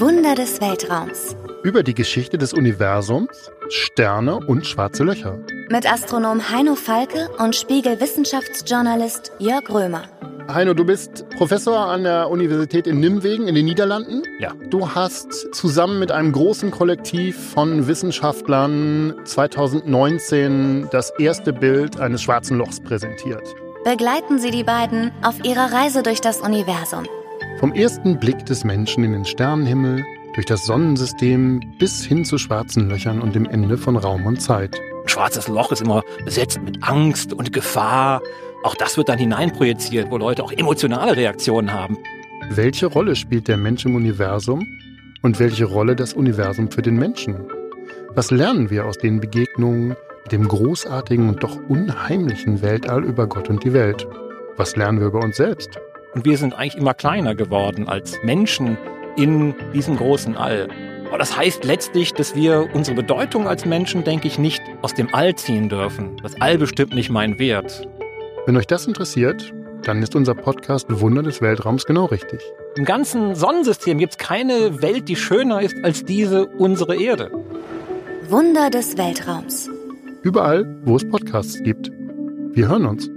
Wunder des Weltraums. Über die Geschichte des Universums, Sterne und schwarze Löcher. Mit Astronom Heino Falke und Spiegel-Wissenschaftsjournalist Jörg Römer. Heino, du bist Professor an der Universität in Nimwegen in den Niederlanden. Ja. Du hast zusammen mit einem großen Kollektiv von Wissenschaftlern 2019 das erste Bild eines schwarzen Lochs präsentiert. Begleiten Sie die beiden auf ihrer Reise durch das Universum. Vom ersten Blick des Menschen in den Sternenhimmel, durch das Sonnensystem bis hin zu schwarzen Löchern und dem Ende von Raum und Zeit. Ein schwarzes Loch ist immer besetzt mit Angst und Gefahr. Auch das wird dann hineinprojiziert, wo Leute auch emotionale Reaktionen haben. Welche Rolle spielt der Mensch im Universum und welche Rolle das Universum für den Menschen? Was lernen wir aus den Begegnungen mit dem großartigen und doch unheimlichen Weltall über Gott und die Welt? Was lernen wir über uns selbst? Und wir sind eigentlich immer kleiner geworden als Menschen in diesem großen All. Aber das heißt letztlich, dass wir unsere Bedeutung als Menschen, denke ich, nicht aus dem All ziehen dürfen. Das All bestimmt nicht meinen Wert. Wenn euch das interessiert, dann ist unser Podcast Wunder des Weltraums genau richtig. Im ganzen Sonnensystem gibt es keine Welt, die schöner ist als diese unsere Erde. Wunder des Weltraums. Überall, wo es Podcasts gibt. Wir hören uns.